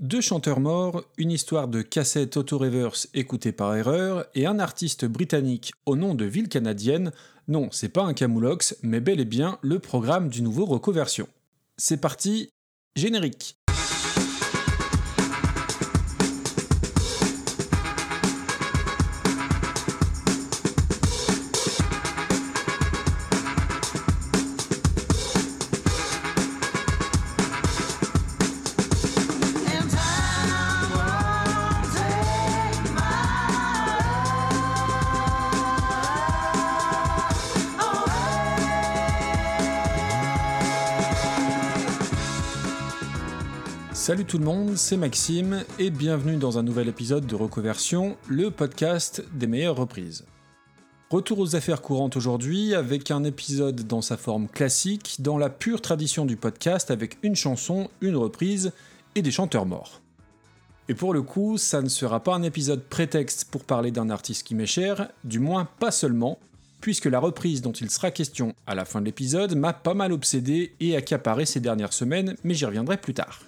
Deux chanteurs morts, une histoire de cassette auto-reverse écoutée par erreur et un artiste britannique au nom de ville canadienne. Non, c'est pas un camoulox, mais bel et bien le programme du nouveau Recoversion. C'est parti, générique. Tout le monde, c'est Maxime et bienvenue dans un nouvel épisode de Reconversion, le podcast des meilleures reprises. Retour aux affaires courantes aujourd'hui avec un épisode dans sa forme classique, dans la pure tradition du podcast avec une chanson, une reprise et des chanteurs morts. Et pour le coup, ça ne sera pas un épisode prétexte pour parler d'un artiste qui m'est cher, du moins pas seulement, puisque la reprise dont il sera question à la fin de l'épisode m'a pas mal obsédé et accaparé ces dernières semaines, mais j'y reviendrai plus tard.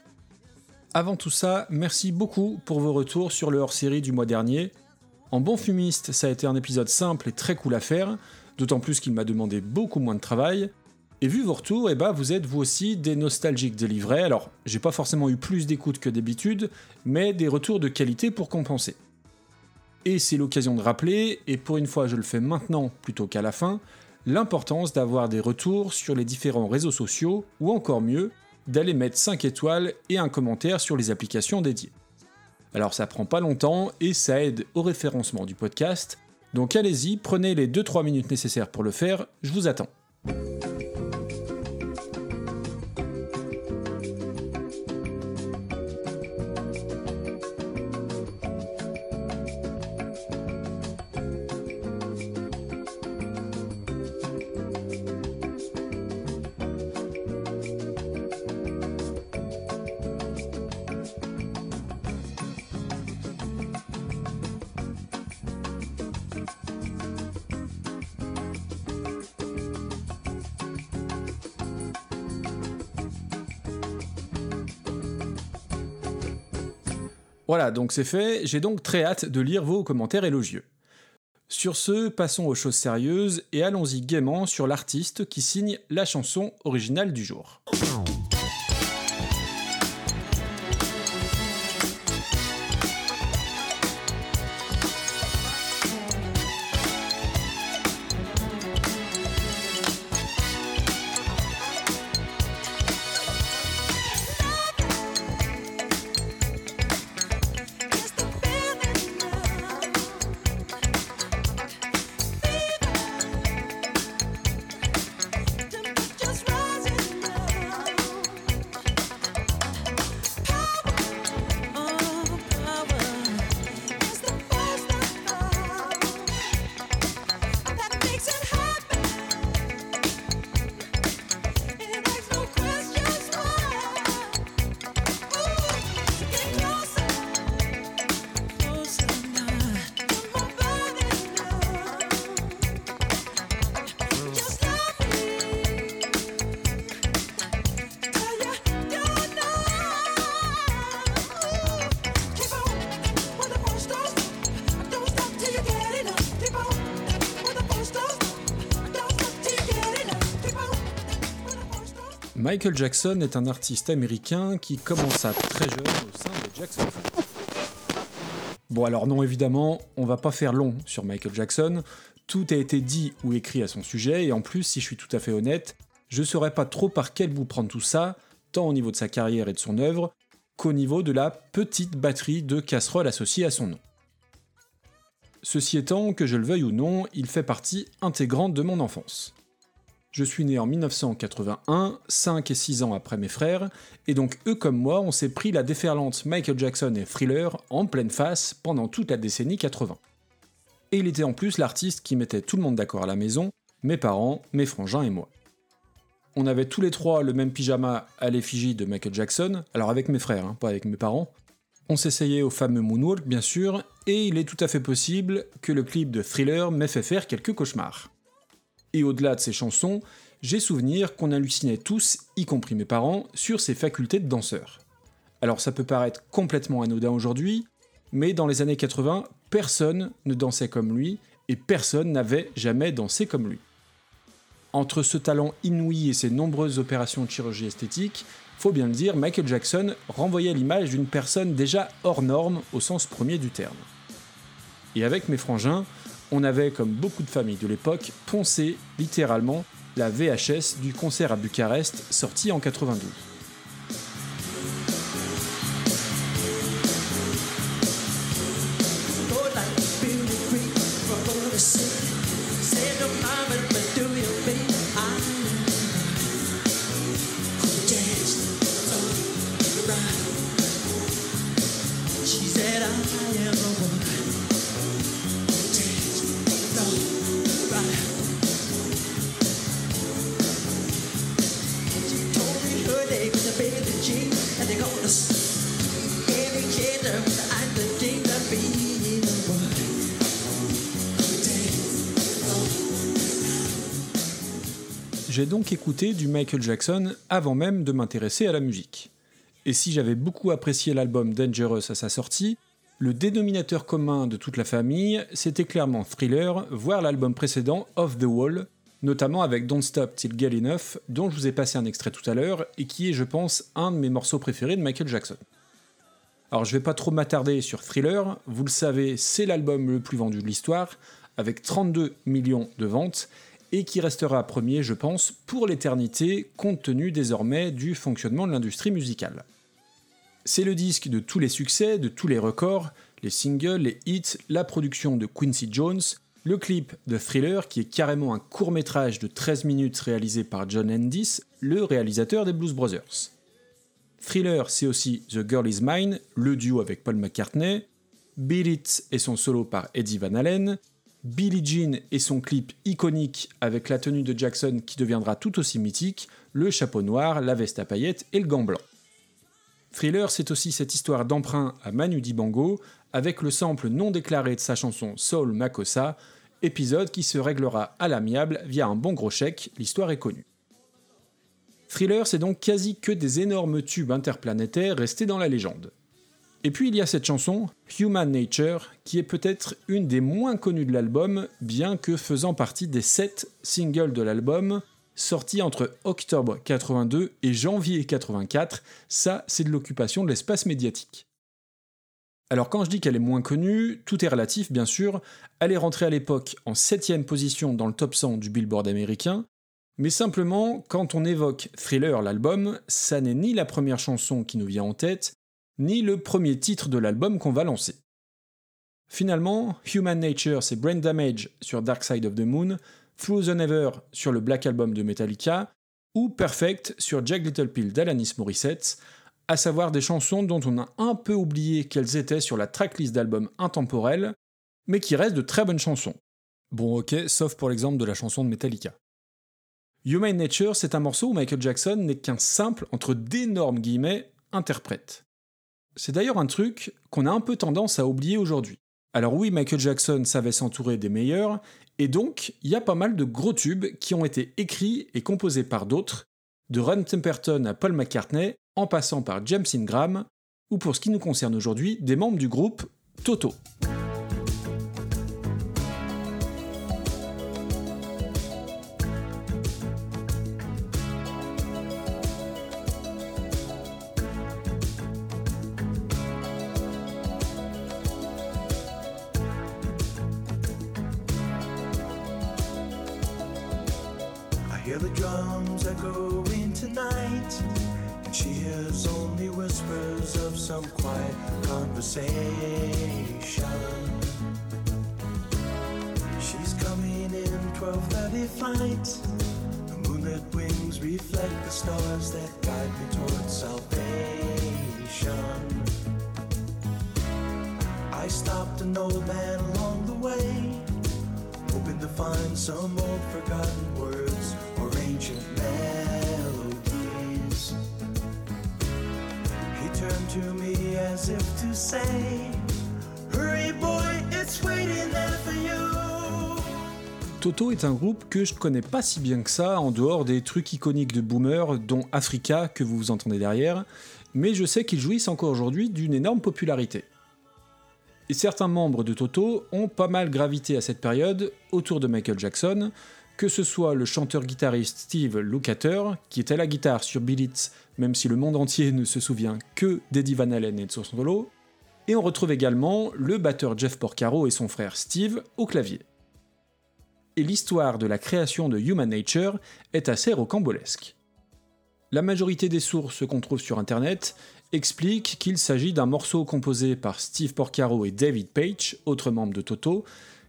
Avant tout ça, merci beaucoup pour vos retours sur le hors-série du mois dernier. En bon fumiste, ça a été un épisode simple et très cool à faire, d'autant plus qu'il m'a demandé beaucoup moins de travail. Et vu vos retours, eh ben, vous êtes vous aussi des nostalgiques délivrés. Alors, j'ai pas forcément eu plus d'écoute que d'habitude, mais des retours de qualité pour compenser. Et c'est l'occasion de rappeler, et pour une fois je le fais maintenant plutôt qu'à la fin, l'importance d'avoir des retours sur les différents réseaux sociaux, ou encore mieux, d'aller mettre 5 étoiles et un commentaire sur les applications dédiées. Alors ça prend pas longtemps et ça aide au référencement du podcast, donc allez-y, prenez les 2-3 minutes nécessaires pour le faire, je vous attends. Voilà, donc c'est fait, j'ai donc très hâte de lire vos commentaires élogieux. Sur ce, passons aux choses sérieuses et allons-y gaiement sur l'artiste qui signe la chanson originale du jour. Michael Jackson est un artiste américain qui commença très jeune au sein de Jackson 5. Bon alors non évidemment, on va pas faire long sur Michael Jackson, tout a été dit ou écrit à son sujet, et en plus, si je suis tout à fait honnête, je saurais pas trop par quel bout prendre tout ça, tant au niveau de sa carrière et de son œuvre, qu'au niveau de la petite batterie de casseroles associée à son nom. Ceci étant, que je le veuille ou non, il fait partie intégrante de mon enfance. Je suis né en 1981, 5 et 6 ans après mes frères, et donc eux comme moi, on s'est pris la déferlante Michael Jackson et Thriller en pleine face pendant toute la décennie 80. Et il était en plus l'artiste qui mettait tout le monde d'accord à la maison, mes parents, mes frangins et moi. On avait tous les trois le même pyjama à l'effigie de Michael Jackson, alors avec mes frères, hein, pas avec mes parents. On s'essayait au fameux Moonwalk bien sûr, et il est tout à fait possible que le clip de Thriller m'ait fait faire quelques cauchemars. Et au-delà de ces chansons, j'ai souvenir qu'on hallucinait tous, y compris mes parents, sur ses facultés de danseur. Alors ça peut paraître complètement anodin aujourd'hui, mais dans les années 80, personne ne dansait comme lui et personne n'avait jamais dansé comme lui. Entre ce talent inouï et ses nombreuses opérations de chirurgie esthétique, faut bien le dire, Michael Jackson renvoyait l'image d'une personne déjà hors norme au sens premier du terme. Et avec mes frangins, on avait, comme beaucoup de familles de l'époque, poncé littéralement la VHS du concert à Bucarest sorti en 92. J'ai donc écouté du Michael Jackson avant même de m'intéresser à la musique. Et si j'avais beaucoup apprécié l'album Dangerous à sa sortie, le dénominateur commun de toute la famille, c'était clairement Thriller, voire l'album précédent Off the Wall, notamment avec Don't Stop Till Get Enough, dont je vous ai passé un extrait tout à l'heure, et qui est, je pense, un de mes morceaux préférés de Michael Jackson. Alors je vais pas trop m'attarder sur Thriller, vous le savez, c'est l'album le plus vendu de l'histoire, avec 32 millions de ventes, et qui restera premier, je pense, pour l'éternité, compte tenu désormais du fonctionnement de l'industrie musicale. C'est le disque de tous les succès, de tous les records, les singles, les hits, la production de Quincy Jones, le clip de Thriller, qui est carrément un court métrage de 13 minutes réalisé par John Endis, le réalisateur des Blues Brothers. Thriller, c'est aussi The Girl Is Mine, le duo avec Paul McCartney, Beat It et son solo par Eddie Van Halen, Billie Jean et son clip iconique avec la tenue de Jackson qui deviendra tout aussi mythique, le chapeau noir, la veste à paillettes et le gant blanc. Thriller, c'est aussi cette histoire d'emprunt à Manu Dibango avec le sample non déclaré de sa chanson Soul Makossa, épisode qui se réglera à l'amiable via un bon gros chèque, l'histoire est connue. Thriller, c'est donc quasi que des énormes tubes interplanétaires restés dans la légende. Et puis il y a cette chanson, Human Nature, qui est peut-être une des moins connues de l'album, bien que faisant partie des 7 singles de l'album, sortis entre octobre 82 et janvier 84, ça c'est de l'occupation de l'espace médiatique. Alors quand je dis qu'elle est moins connue, tout est relatif bien sûr, elle est rentrée à l'époque en 7ème position dans le top 100 du Billboard américain, mais simplement, quand on évoque Thriller l'album, ça n'est ni la première chanson qui nous vient en tête, ni le premier titre de l'album qu'on va lancer. Finalement, Human Nature, c'est Brain Damage sur Dark Side of the Moon, Through the Never sur le Black Album de Metallica, ou Perfect sur Jack Little Pill d'Alanis Morissette, à savoir des chansons dont on a un peu oublié qu'elles étaient sur la tracklist d'albums intemporels, mais qui restent de très bonnes chansons. Bon ok, sauf pour l'exemple de la chanson de Metallica. Human Nature, c'est un morceau où Michael Jackson n'est qu'un simple, entre d'énormes guillemets, interprète. C'est d'ailleurs un truc qu'on a un peu tendance à oublier aujourd'hui. Alors oui, Michael Jackson savait s'entourer des meilleurs, et donc il y a pas mal de gros tubes qui ont été écrits et composés par d'autres, de Ron Temperton à Paul McCartney, en passant par James Ingram, ou pour ce qui nous concerne aujourd'hui, des membres du groupe Toto. Toto est un groupe que je connais pas si bien que ça en dehors des trucs iconiques de Boomer, dont Africa que vous entendez derrière, mais je sais qu'ils jouissent encore aujourd'hui d'une énorme popularité. Et certains membres de Toto ont pas mal gravité à cette période autour de Michael Jackson, que ce soit le chanteur-guitariste Steve Lukather, qui était à la guitare sur Bill même si le monde entier ne se souvient que d'Eddie Van Halen et de son solo, et on retrouve également le batteur Jeff Porcaro et son frère Steve au clavier. Et l'histoire de la création de Human Nature est assez rocambolesque. La majorité des sources qu'on trouve sur internet expliquent qu'il s'agit d'un morceau composé par Steve Porcaro et David Page, autre membre de Toto,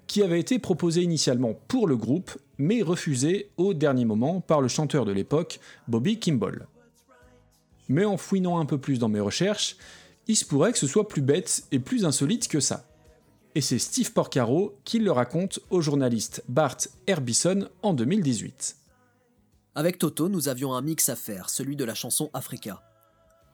qui avait été proposé initialement pour le groupe, mais refusé au dernier moment par le chanteur de l'époque, Bobby Kimball. Mais en fouinant un peu plus dans mes recherches, il se pourrait que ce soit plus bête et plus insolite que ça. Et c'est Steve Porcaro qui le raconte au journaliste Bart Herbison en 2018. Avec Toto, nous avions un mix à faire, celui de la chanson Africa.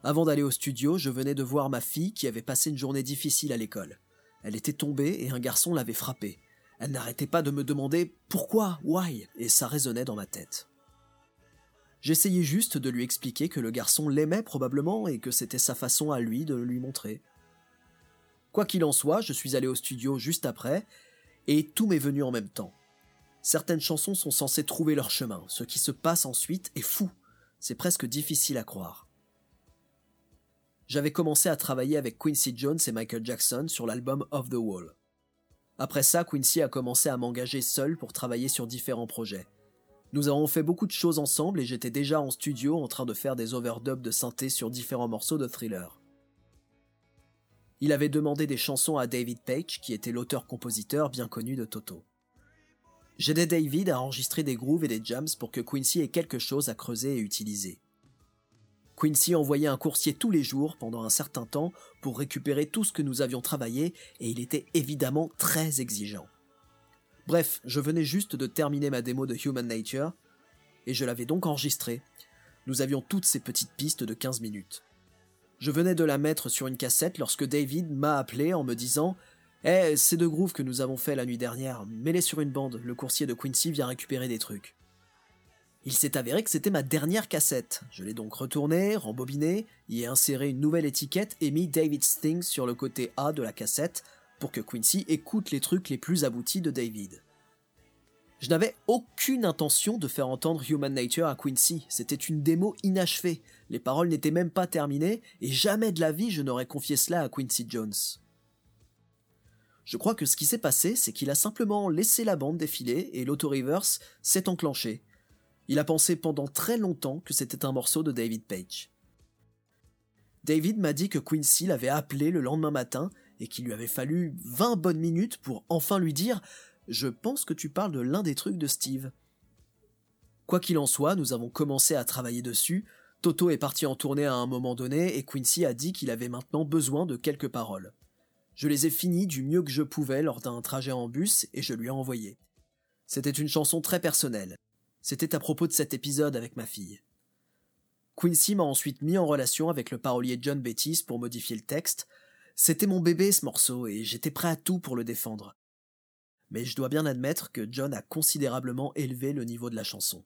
Avant d'aller au studio, je venais de voir ma fille qui avait passé une journée difficile à l'école. Elle était tombée et un garçon l'avait frappée. Elle n'arrêtait pas de me demander pourquoi, why, et ça résonnait dans ma tête. J'essayais juste de lui expliquer que le garçon l'aimait probablement et que c'était sa façon à lui de le lui montrer. Quoi qu'il en soit, je suis allé au studio juste après, et tout m'est venu en même temps. Certaines chansons sont censées trouver leur chemin, ce qui se passe ensuite est fou, c'est presque difficile à croire. J'avais commencé à travailler avec Quincy Jones et Michael Jackson sur l'album Off the Wall. Après ça, Quincy a commencé à m'engager seul pour travailler sur différents projets. Nous avons fait beaucoup de choses ensemble et j'étais déjà en studio en train de faire des overdubs de synthé sur différents morceaux de thriller. Il avait demandé des chansons à David Page, qui était l'auteur-compositeur bien connu de Toto. J'aidais David à enregistrer des grooves et des jams pour que Quincy ait quelque chose à creuser et utiliser. Quincy envoyait un coursier tous les jours pendant un certain temps pour récupérer tout ce que nous avions travaillé et il était évidemment très exigeant. Bref, je venais juste de terminer ma démo de Human Nature, et je l'avais donc enregistrée. Nous avions toutes ces petites pistes de 15 minutes. Je venais de la mettre sur une cassette lorsque David m'a appelé en me disant Eh, ces deux grooves que nous avons fait la nuit dernière, mets-les sur une bande, le coursier de Quincy vient récupérer des trucs. Il s'est avéré que c'était ma dernière cassette. Je l'ai donc retournée, rembobinée, y ai inséré une nouvelle étiquette et mis David Sting sur le côté A de la cassette pour que Quincy écoute les trucs les plus aboutis de David. Je n'avais aucune intention de faire entendre Human Nature à Quincy, c'était une démo inachevée, les paroles n'étaient même pas terminées, et jamais de la vie je n'aurais confié cela à Quincy Jones. Je crois que ce qui s'est passé, c'est qu'il a simplement laissé la bande défiler et l'auto-reverse s'est enclenché. Il a pensé pendant très longtemps que c'était un morceau de David Page. David m'a dit que Quincy l'avait appelé le lendemain matin et qu'il lui avait fallu 20 bonnes minutes pour enfin lui dire Je pense que tu parles de l'un des trucs de Steve. Quoi qu'il en soit, nous avons commencé à travailler dessus. Toto est parti en tournée à un moment donné et Quincy a dit qu'il avait maintenant besoin de quelques paroles. Je les ai finies du mieux que je pouvais lors d'un trajet en bus et je lui ai envoyé. C'était une chanson très personnelle. C'était à propos de cet épisode avec ma fille. Quincy m'a ensuite mis en relation avec le parolier John Bettis pour modifier le texte, c'était mon bébé ce morceau et j'étais prêt à tout pour le défendre. Mais je dois bien admettre que John a considérablement élevé le niveau de la chanson.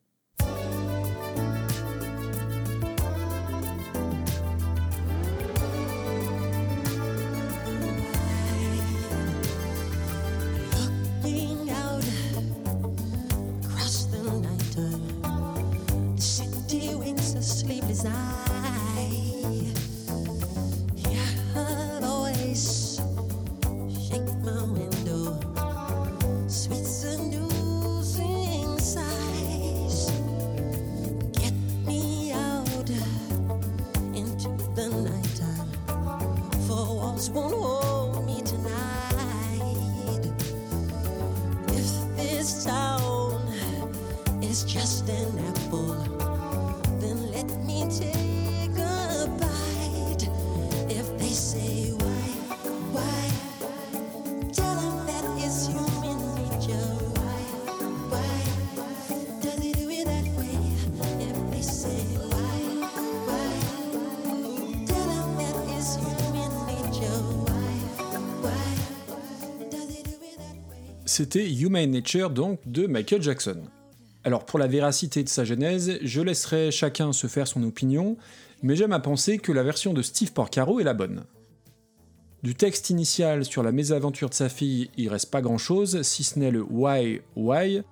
C'était Human Nature donc de Michael Jackson. Alors pour la véracité de sa genèse, je laisserai chacun se faire son opinion, mais j'aime à penser que la version de Steve Porcaro est la bonne. Du texte initial sur la mésaventure de sa fille, il reste pas grand chose, si ce n'est le Why, Why,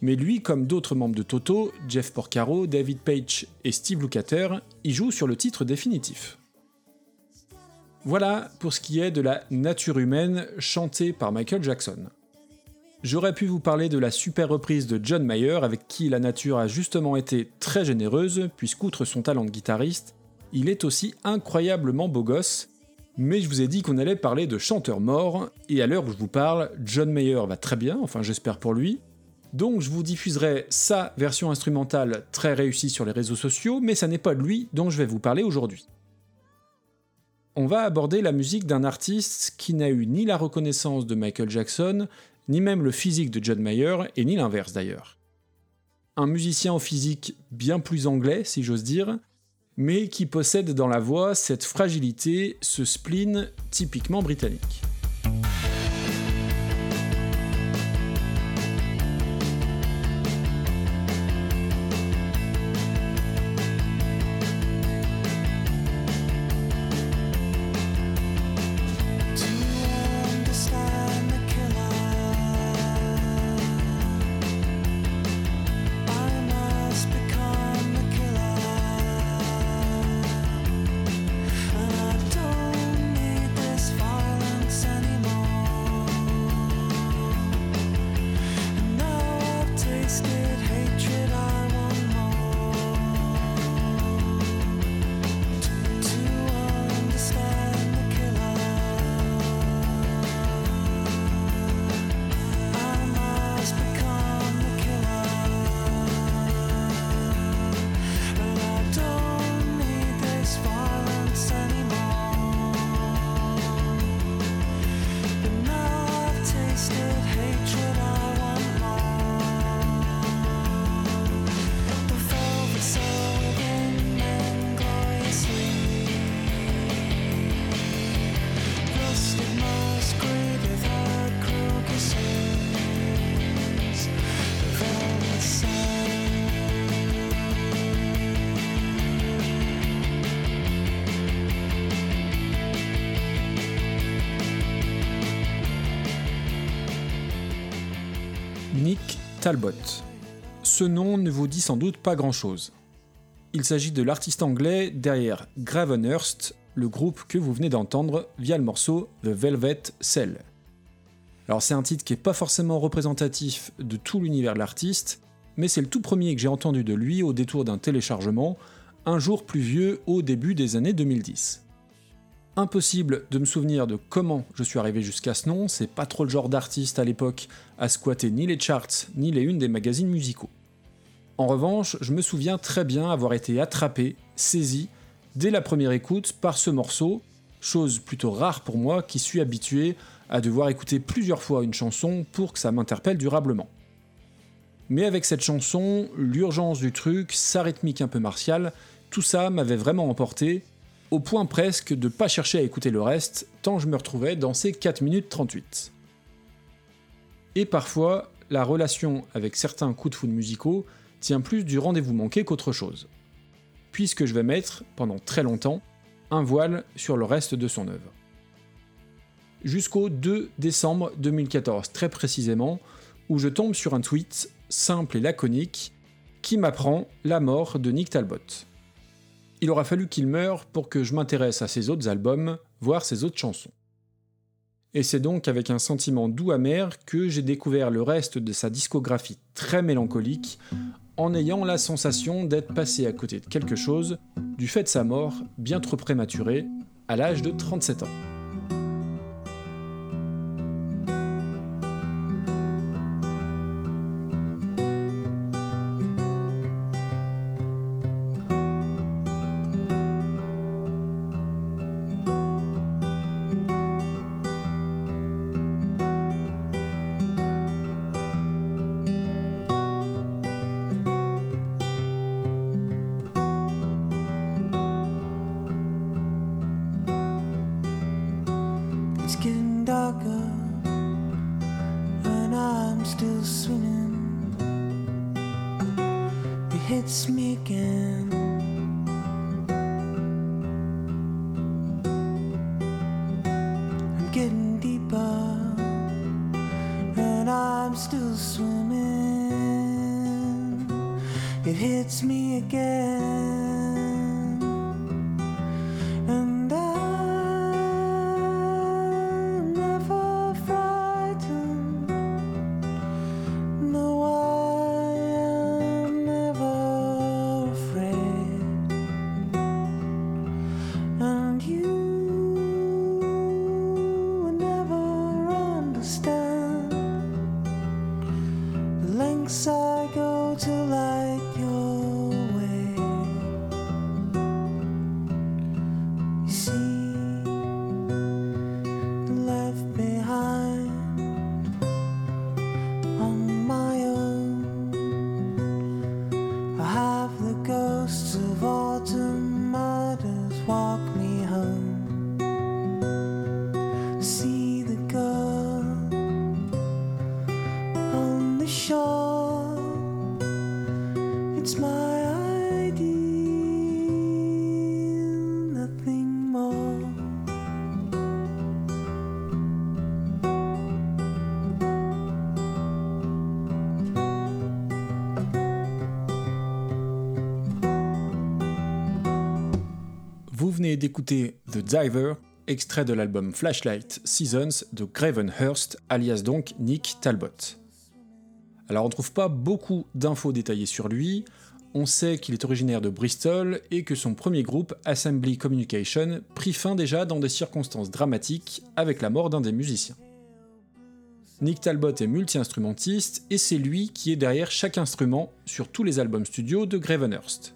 mais lui, comme d'autres membres de Toto, Jeff Porcaro, David Page et Steve Lukather, y joue sur le titre définitif. Voilà pour ce qui est de la nature humaine chantée par Michael Jackson. J'aurais pu vous parler de la super reprise de John Mayer avec qui la nature a justement été très généreuse, puisqu'outre son talent de guitariste, il est aussi incroyablement beau gosse, mais je vous ai dit qu'on allait parler de chanteur mort, et à l'heure où je vous parle, John Mayer va très bien, enfin j'espère pour lui, donc je vous diffuserai sa version instrumentale très réussie sur les réseaux sociaux, mais ça n'est pas de lui dont je vais vous parler aujourd'hui. On va aborder la musique d'un artiste qui n'a eu ni la reconnaissance de Michael Jackson, ni même le physique de John Mayer, et ni l'inverse d'ailleurs. Un musicien au physique bien plus anglais, si j'ose dire, mais qui possède dans la voix cette fragilité, ce spleen typiquement britannique. Ce nom ne vous dit sans doute pas grand-chose. Il s'agit de l'artiste anglais derrière Gravenhurst, le groupe que vous venez d'entendre via le morceau The Velvet Cell. Alors c'est un titre qui n'est pas forcément représentatif de tout l'univers de l'artiste, mais c'est le tout premier que j'ai entendu de lui au détour d'un téléchargement, un jour pluvieux au début des années 2010. Impossible de me souvenir de comment je suis arrivé jusqu'à ce nom, c'est pas trop le genre d'artiste à l'époque à squatter ni les charts ni les unes des magazines musicaux. En revanche, je me souviens très bien avoir été attrapé, saisi, dès la première écoute par ce morceau, chose plutôt rare pour moi qui suis habitué à devoir écouter plusieurs fois une chanson pour que ça m'interpelle durablement. Mais avec cette chanson, l'urgence du truc, sa rythmique un peu martiale, tout ça m'avait vraiment emporté au point presque de pas chercher à écouter le reste, tant je me retrouvais dans ces 4 minutes 38. Et parfois, la relation avec certains coups de foudre musicaux tient plus du rendez-vous manqué qu'autre chose. Puisque je vais mettre, pendant très longtemps, un voile sur le reste de son œuvre. Jusqu'au 2 décembre 2014, très précisément, où je tombe sur un tweet simple et laconique qui m'apprend la mort de Nick Talbot il aura fallu qu'il meure pour que je m'intéresse à ses autres albums, voire ses autres chansons. Et c'est donc avec un sentiment doux amer que j'ai découvert le reste de sa discographie très mélancolique, en ayant la sensation d'être passé à côté de quelque chose du fait de sa mort bien trop prématurée, à l'âge de 37 ans. D'écouter The Diver, extrait de l'album Flashlight Seasons de Gravenhurst, alias donc Nick Talbot. Alors on trouve pas beaucoup d'infos détaillées sur lui, on sait qu'il est originaire de Bristol et que son premier groupe, Assembly Communication, prit fin déjà dans des circonstances dramatiques avec la mort d'un des musiciens. Nick Talbot est multi-instrumentiste et c'est lui qui est derrière chaque instrument sur tous les albums studio de Gravenhurst.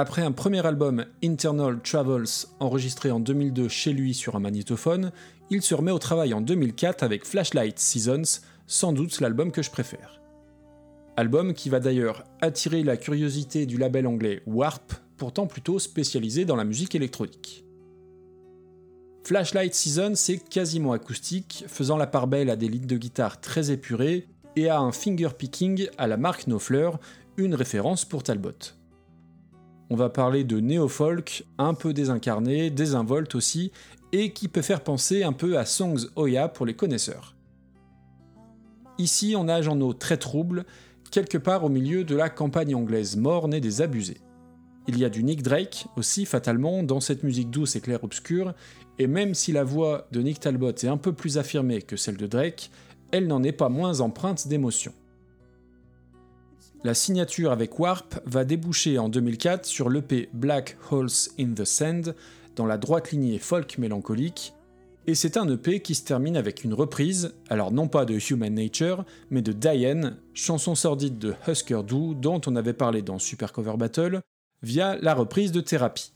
Après un premier album Internal Travels enregistré en 2002 chez lui sur un magnétophone, il se remet au travail en 2004 avec Flashlight Seasons, sans doute l'album que je préfère. Album qui va d'ailleurs attirer la curiosité du label anglais Warp, pourtant plutôt spécialisé dans la musique électronique. Flashlight Season, c'est quasiment acoustique, faisant la part belle à des leads de guitare très épurés et à un finger picking à la marque No Fleur, une référence pour Talbot. On va parler de néo-folk, un peu désincarné, désinvolte aussi, et qui peut faire penser un peu à Songs Oya pour les connaisseurs. Ici, on nage en eau très trouble, quelque part au milieu de la campagne anglaise morne et des abusés. Il y a du Nick Drake aussi, fatalement, dans cette musique douce et clair-obscure, et même si la voix de Nick Talbot est un peu plus affirmée que celle de Drake, elle n'en est pas moins empreinte d'émotion. La signature avec Warp va déboucher en 2004 sur l'EP Black Holes in the Sand, dans la droite lignée folk mélancolique, et c'est un EP qui se termine avec une reprise, alors non pas de Human Nature, mais de Diane, chanson sordide de Husker Du dont on avait parlé dans Super Cover Battle, via la reprise de Thérapie.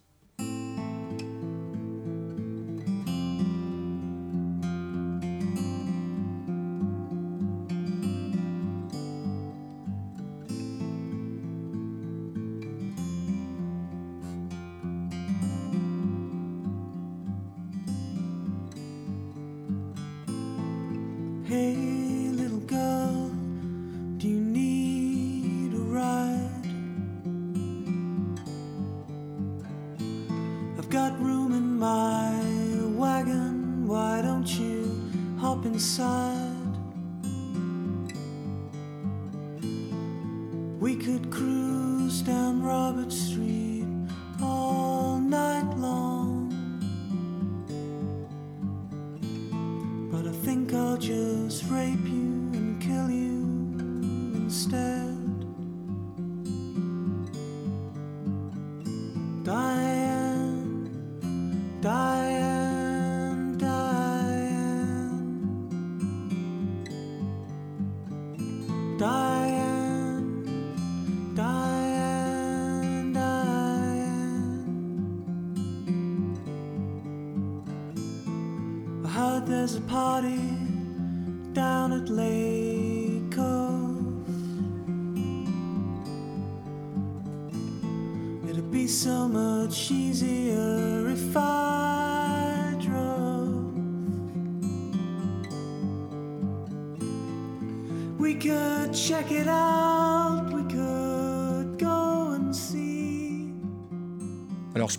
Just rape you and kill you instead.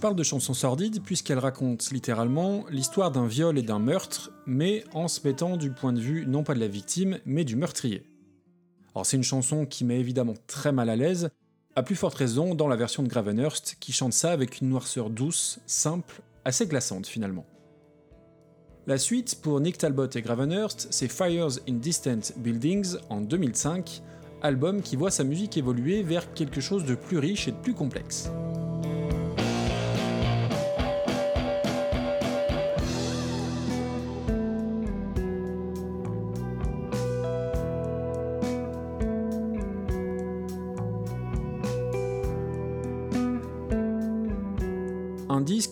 Parle de chansons sordides puisqu'elle raconte littéralement l'histoire d'un viol et d'un meurtre, mais en se mettant du point de vue non pas de la victime, mais du meurtrier. Alors c'est une chanson qui met évidemment très mal à l'aise, à plus forte raison dans la version de Gravenhurst qui chante ça avec une noirceur douce, simple, assez glaçante finalement. La suite pour Nick Talbot et Gravenhurst, c'est Fires in Distant Buildings en 2005, album qui voit sa musique évoluer vers quelque chose de plus riche et de plus complexe.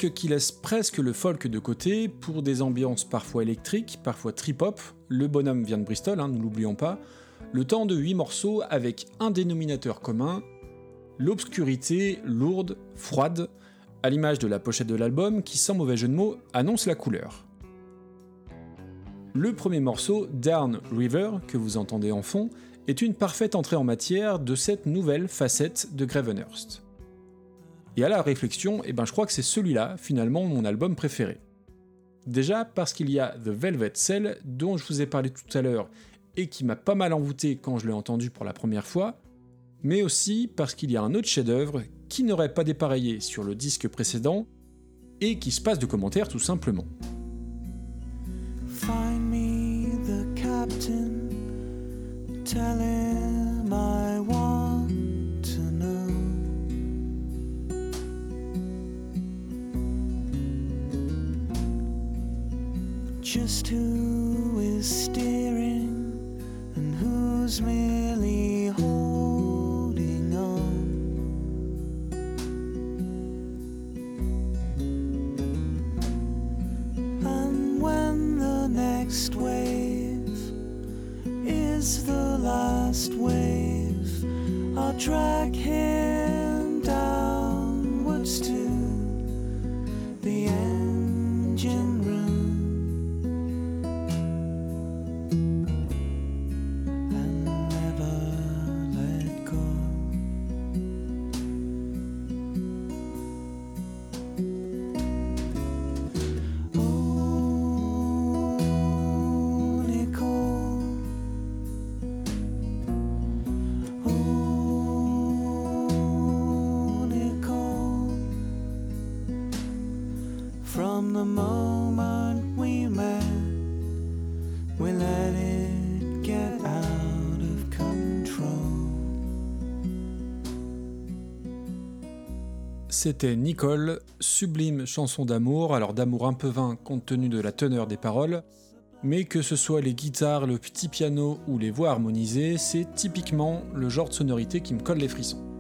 Qui laisse presque le folk de côté pour des ambiances parfois électriques, parfois trip-hop. Le bonhomme vient de Bristol, hein, ne l'oublions pas. Le temps de 8 morceaux avec un dénominateur commun l'obscurité lourde, froide, à l'image de la pochette de l'album qui, sans mauvais jeu de mots, annonce la couleur. Le premier morceau, Down River, que vous entendez en fond, est une parfaite entrée en matière de cette nouvelle facette de Gravenhurst. Et à la réflexion, eh ben je crois que c'est celui-là, finalement, mon album préféré. Déjà parce qu'il y a The Velvet Cell, dont je vous ai parlé tout à l'heure, et qui m'a pas mal envoûté quand je l'ai entendu pour la première fois, mais aussi parce qu'il y a un autre chef-d'œuvre qui n'aurait pas dépareillé sur le disque précédent, et qui se passe de commentaires tout simplement. Just who is steering and who's merely holding on. And when the next wave is the last wave, I'll drag C'était Nicole, sublime chanson d'amour, alors d'amour un peu vain compte tenu de la teneur des paroles, mais que ce soit les guitares, le petit piano ou les voix harmonisées, c'est typiquement le genre de sonorité qui me colle les frissons.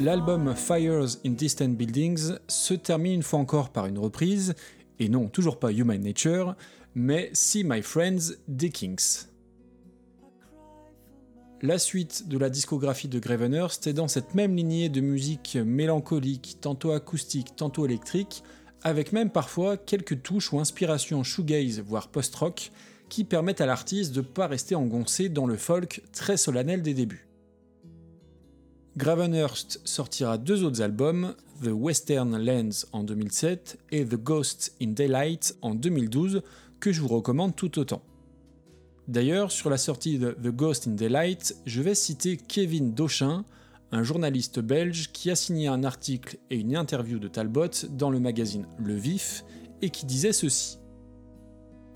L'album Fires in Distant Buildings se termine une fois encore par une reprise, et non, toujours pas Human Nature, mais See My Friends des Kings. La suite de la discographie de Gravenhurst est dans cette même lignée de musique mélancolique, tantôt acoustique, tantôt électrique, avec même parfois quelques touches ou inspirations shoegaze, voire post-rock, qui permettent à l'artiste de ne pas rester engoncé dans le folk très solennel des débuts. Gravenhurst sortira deux autres albums, The Western Lands en 2007 et The Ghost in Daylight en 2012, que je vous recommande tout autant. D'ailleurs, sur la sortie de The Ghost in Daylight, je vais citer Kevin Dauchin, un journaliste belge qui a signé un article et une interview de Talbot dans le magazine Le Vif et qui disait ceci.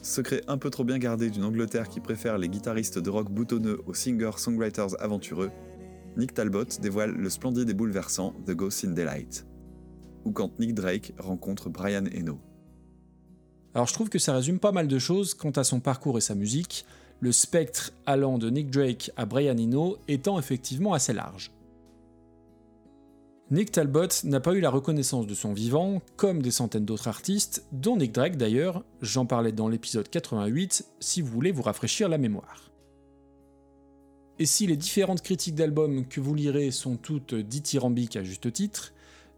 Secret un peu trop bien gardé d'une Angleterre qui préfère les guitaristes de rock boutonneux aux singers-songwriters aventureux, Nick Talbot dévoile le splendide et bouleversant The Ghost in Daylight. Ou quand Nick Drake rencontre Brian Eno. Alors je trouve que ça résume pas mal de choses quant à son parcours et sa musique, le spectre allant de Nick Drake à Brian Eno étant effectivement assez large. Nick Talbot n'a pas eu la reconnaissance de son vivant, comme des centaines d'autres artistes, dont Nick Drake d'ailleurs, j'en parlais dans l'épisode 88, si vous voulez vous rafraîchir la mémoire. Et si les différentes critiques d'albums que vous lirez sont toutes dithyrambiques à juste titre,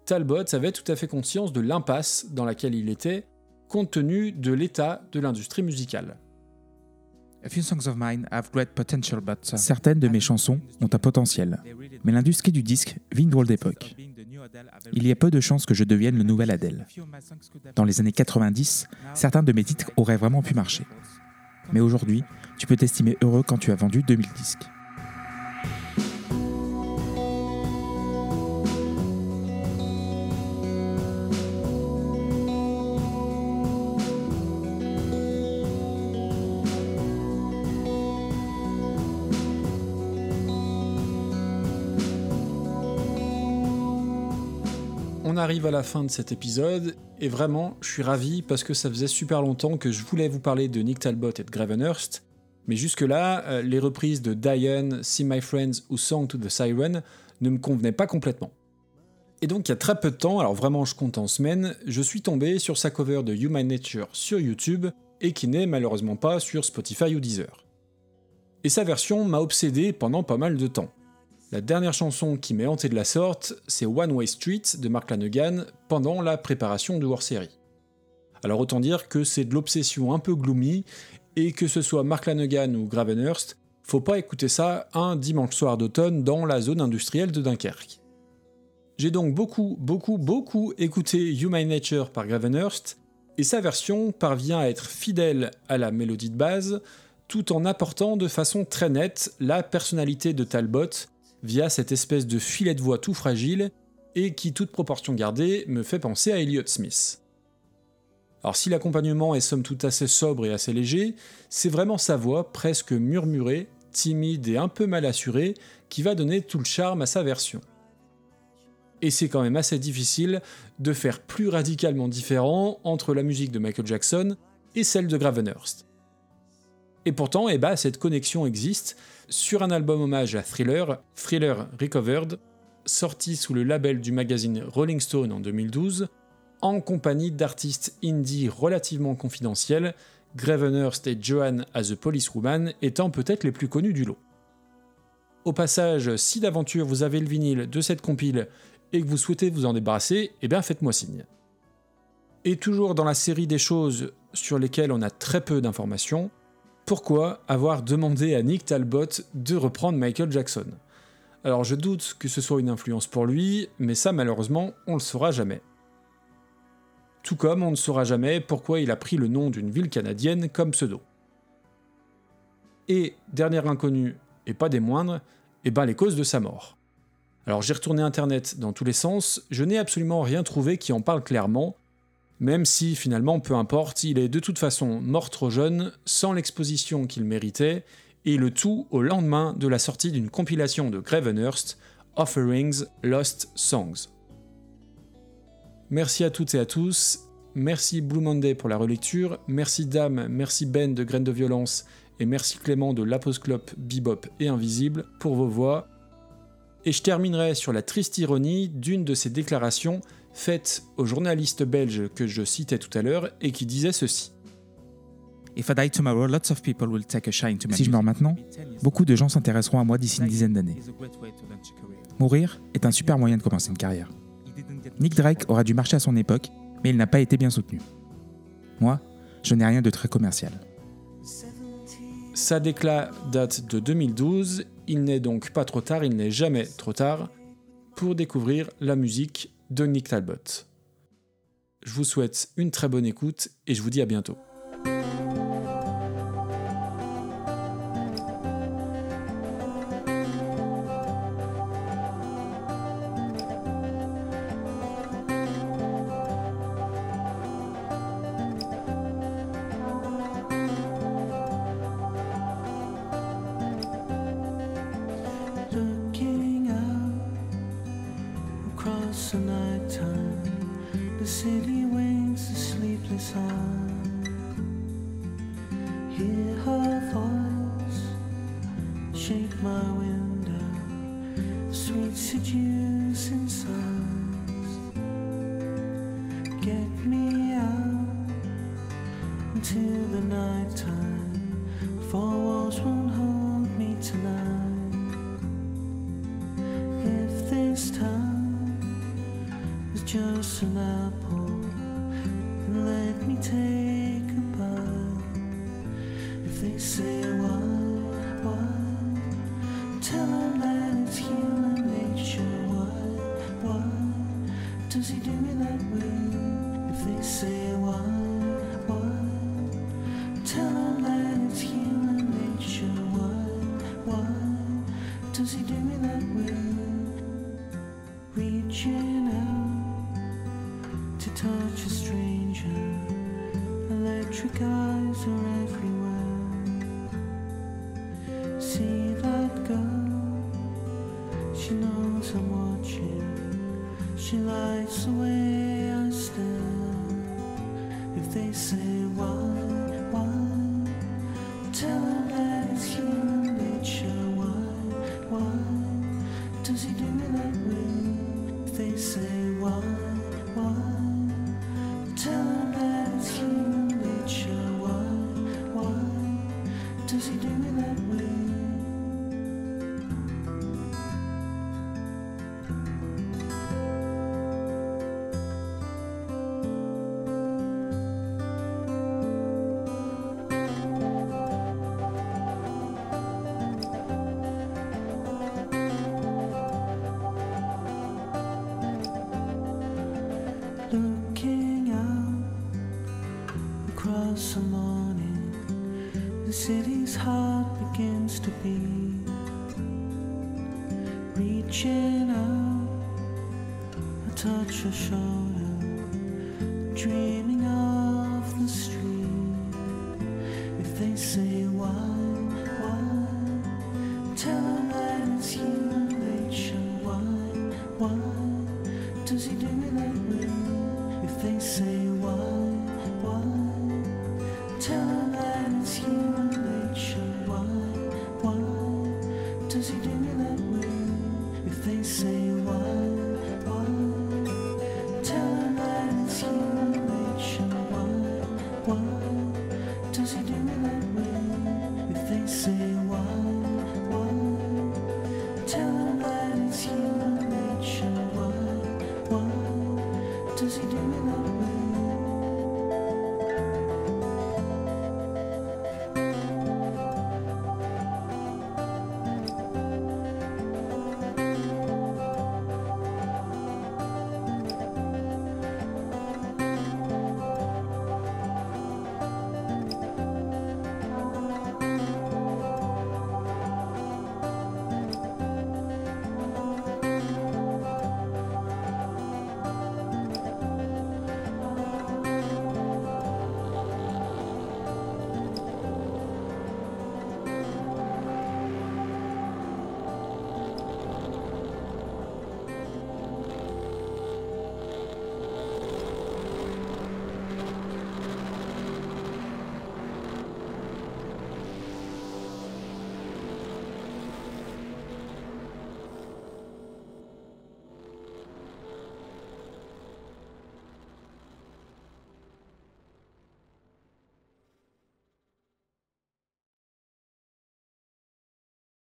Talbot avait tout à fait conscience de l'impasse dans laquelle il était, compte tenu de l'état de l'industrie musicale. Certaines de mes chansons ont un potentiel, mais l'industrie du disque vit une drôle d'époque. Il y a peu de chances que je devienne le nouvel Adele. Dans les années 90, certains de mes titres auraient vraiment pu marcher. Mais aujourd'hui, tu peux t'estimer heureux quand tu as vendu 2000 disques. Arrive à la fin de cet épisode et vraiment, je suis ravi parce que ça faisait super longtemps que je voulais vous parler de Nick Talbot et de Gravenhurst, mais jusque-là, euh, les reprises de Diane, See My Friends ou Song to the Siren ne me convenaient pas complètement. Et donc, il y a très peu de temps, alors vraiment je compte en semaines, je suis tombé sur sa cover de Human Nature sur YouTube et qui n'est malheureusement pas sur Spotify ou Deezer. Et sa version m'a obsédé pendant pas mal de temps. La dernière chanson qui m'est hantée de la sorte, c'est One Way Street de Mark Lanegan pendant la préparation du hors-série. Alors autant dire que c'est de l'obsession un peu gloomy, et que ce soit Mark Lanegan ou Gravenhurst, faut pas écouter ça un dimanche soir d'automne dans la zone industrielle de Dunkerque. J'ai donc beaucoup, beaucoup, beaucoup écouté Human Nature par Gravenhurst, et sa version parvient à être fidèle à la mélodie de base, tout en apportant de façon très nette la personnalité de Talbot via cette espèce de filet de voix tout fragile et qui, toute proportion gardée, me fait penser à Elliott Smith. Alors si l'accompagnement est somme toute assez sobre et assez léger, c'est vraiment sa voix, presque murmurée, timide et un peu mal assurée, qui va donner tout le charme à sa version. Et c'est quand même assez difficile de faire plus radicalement différent entre la musique de Michael Jackson et celle de Gravenhurst. Et pourtant, eh ben, cette connexion existe sur un album hommage à Thriller, Thriller Recovered, sorti sous le label du magazine Rolling Stone en 2012, en compagnie d'artistes indie relativement confidentiels, Gravenhurst et Joanne as a Policewoman étant peut-être les plus connus du lot. Au passage, si d'aventure vous avez le vinyle de cette compile et que vous souhaitez vous en débarrasser, eh bien faites-moi signe. Et toujours dans la série des choses sur lesquelles on a très peu d'informations, pourquoi avoir demandé à Nick Talbot de reprendre Michael Jackson? Alors je doute que ce soit une influence pour lui, mais ça malheureusement on le saura jamais. Tout comme on ne saura jamais pourquoi il a pris le nom d'une ville canadienne comme pseudo. Et, dernier inconnu, et pas des moindres, et eh ben les causes de sa mort. Alors j'ai retourné internet dans tous les sens, je n'ai absolument rien trouvé qui en parle clairement, même si finalement, peu importe, il est de toute façon mort trop jeune, sans l'exposition qu'il méritait, et le tout au lendemain de la sortie d'une compilation de Gravenhurst, Offerings Lost Songs. Merci à toutes et à tous, merci Blue Monday pour la relecture, merci Dame, merci Ben de Graines de Violence, et merci Clément de l'Aposclope, Bebop et Invisible pour vos voix. Et je terminerai sur la triste ironie d'une de ces déclarations faite au journaliste belge que je citais tout à l'heure et qui disait ceci. Si je meurs maintenant, beaucoup de gens s'intéresseront à moi d'ici une dizaine d'années. Mourir est un super moyen de commencer une carrière. Nick Drake aura dû marcher à son époque, mais il n'a pas été bien soutenu. Moi, je n'ai rien de très commercial. Sa déclat date de 2012, il n'est donc pas trop tard, il n'est jamais trop tard pour découvrir la musique de Nick Talbot. Je vous souhaite une très bonne écoute et je vous dis à bientôt. Say 的手